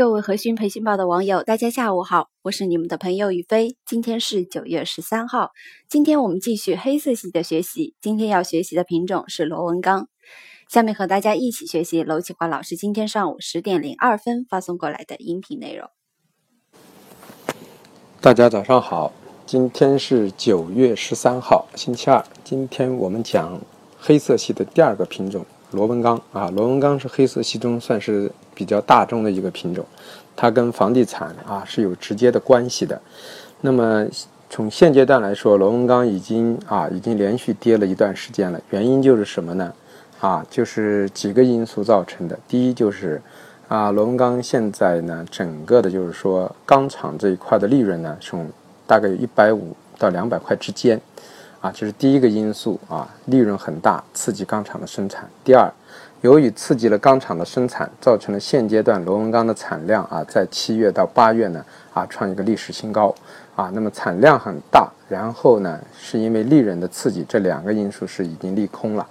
各位核心培训报的网友，大家下午好，我是你们的朋友宇飞。今天是九月十三号，今天我们继续黑色系的学习。今天要学习的品种是螺纹钢。下面和大家一起学习娄启华老师今天上午十点零二分发送过来的音频内容。大家早上好，今天是九月十三号，星期二。今天我们讲黑色系的第二个品种。螺纹钢啊，螺纹钢是黑色系中算是比较大众的一个品种，它跟房地产啊是有直接的关系的。那么从现阶段来说，螺纹钢已经啊已经连续跌了一段时间了。原因就是什么呢？啊，就是几个因素造成的。第一就是啊，螺纹钢现在呢，整个的就是说钢厂这一块的利润呢，从大概有一百五到两百块之间。啊，这是第一个因素啊，利润很大，刺激钢厂的生产。第二，由于刺激了钢厂的生产，造成了现阶段螺纹钢的产量啊，在七月到八月呢啊创一个历史新高啊。那么产量很大，然后呢，是因为利润的刺激，这两个因素是已经利空了。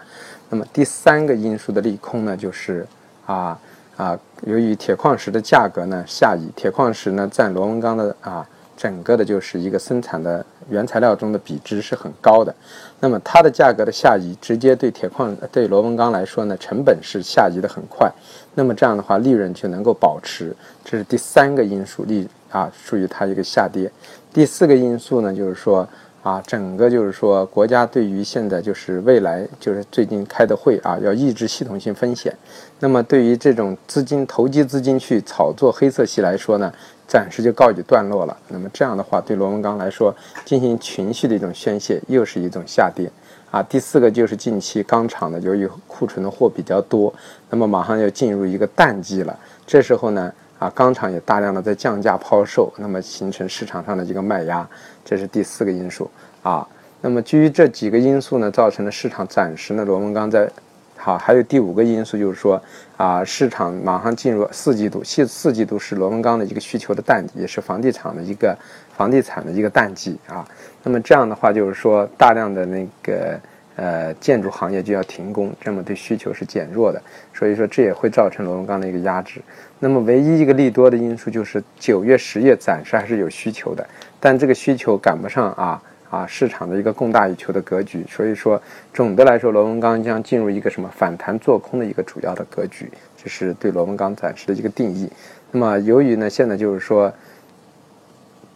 那么第三个因素的利空呢，就是啊啊，由于铁矿石的价格呢下移，铁矿石呢占螺纹钢的啊。整个的就是一个生产的原材料中的比值是很高的，那么它的价格的下移，直接对铁矿对螺纹钢来说呢，成本是下移的很快，那么这样的话利润就能够保持，这是第三个因素利啊，属于它一个下跌。第四个因素呢，就是说。啊，整个就是说，国家对于现在就是未来就是最近开的会啊，要抑制系统性风险。那么对于这种资金投机资金去炒作黑色系来说呢，暂时就告一段落了。那么这样的话，对螺纹钢来说进行情绪的一种宣泄，又是一种下跌。啊，第四个就是近期钢厂呢，由于库存的货比较多，那么马上要进入一个淡季了。这时候呢。啊，钢厂也大量的在降价抛售，那么形成市场上的一个卖压，这是第四个因素啊。那么基于这几个因素呢，造成了市场暂时呢螺纹钢在好，还有第五个因素就是说啊，市场马上进入四季度，四四季度是螺纹钢的一个需求的淡季，也是房地产的一个房地产的一个淡季啊。那么这样的话就是说，大量的那个。呃，建筑行业就要停工，这么对需求是减弱的，所以说这也会造成螺纹钢的一个压制。那么唯一一个利多的因素就是九月、十月暂时还是有需求的，但这个需求赶不上啊啊市场的一个供大于求的格局。所以说总的来说，螺纹钢将进入一个什么反弹做空的一个主要的格局，这是对螺纹钢暂时的一个定义。那么由于呢现在就是说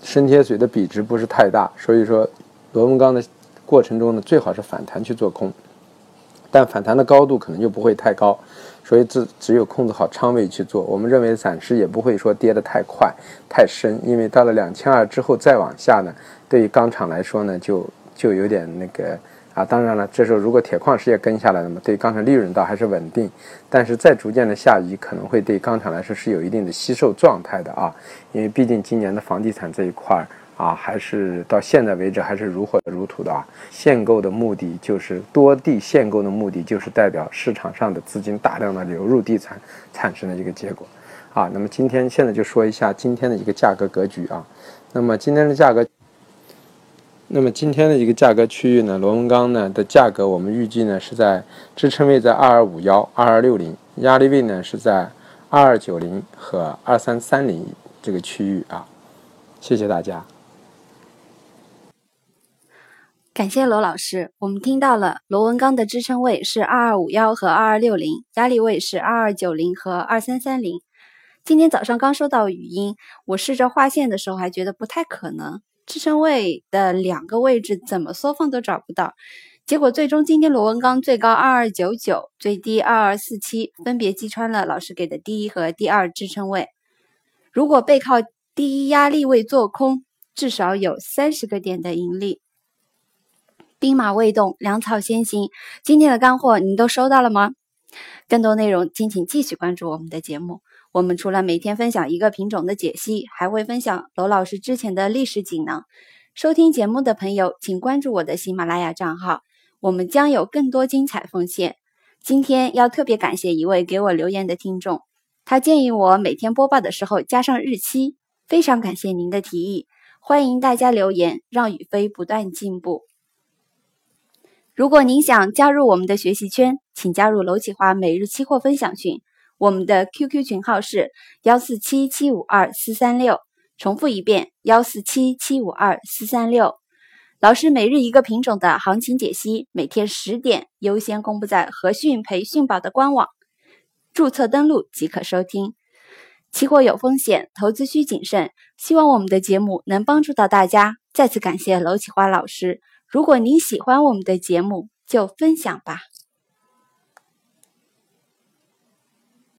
深铁水的比值不是太大，所以说螺纹钢的。过程中呢，最好是反弹去做空，但反弹的高度可能就不会太高，所以只只有控制好仓位去做。我们认为暂时也不会说跌得太快、太深，因为到了两千二之后再往下呢，对于钢厂来说呢，就就有点那个啊。当然了，这时候如果铁矿石也跟下来了嘛，对钢厂利润倒还是稳定，但是再逐渐的下移，可能会对钢厂来说是有一定的吸售状态的啊，因为毕竟今年的房地产这一块儿。啊，还是到现在为止还是如火如荼的啊！限购的目的就是多地限购的目的就是代表市场上的资金大量的流入地产产生的一个结果啊。那么今天现在就说一下今天的一个价格格局啊。那么今天的价格，那么今天的一个价格区域呢，螺纹钢呢的价格我们预计呢是在支撑位在二二五幺、二二六零，压力位呢是在二二九零和二三三零这个区域啊。谢谢大家。感谢罗老师，我们听到了螺纹钢的支撑位是二二五幺和二二六零，压力位是二二九零和二三三零。今天早上刚收到语音，我试着画线的时候还觉得不太可能，支撑位的两个位置怎么缩放都找不到。结果最终今天螺纹钢最高二二九九，最低二二四七，分别击穿了老师给的第一和第二支撑位。如果背靠第一压力位做空，至少有三十个点的盈利。兵马未动，粮草先行。今天的干货您都收到了吗？更多内容，敬请继续关注我们的节目。我们除了每天分享一个品种的解析，还会分享罗老师之前的历史锦囊。收听节目的朋友，请关注我的喜马拉雅账号，我们将有更多精彩奉献。今天要特别感谢一位给我留言的听众，他建议我每天播报的时候加上日期，非常感谢您的提议。欢迎大家留言，让宇飞不断进步。如果您想加入我们的学习圈，请加入娄启华每日期货分享群。我们的 QQ 群号是幺四七七五二四三六，重复一遍幺四七七五二四三六。老师每日一个品种的行情解析，每天十点优先公布在和讯培训宝的官网，注册登录即可收听。期货有风险，投资需谨慎。希望我们的节目能帮助到大家。再次感谢娄启华老师。如果您喜欢我们的节目，就分享吧。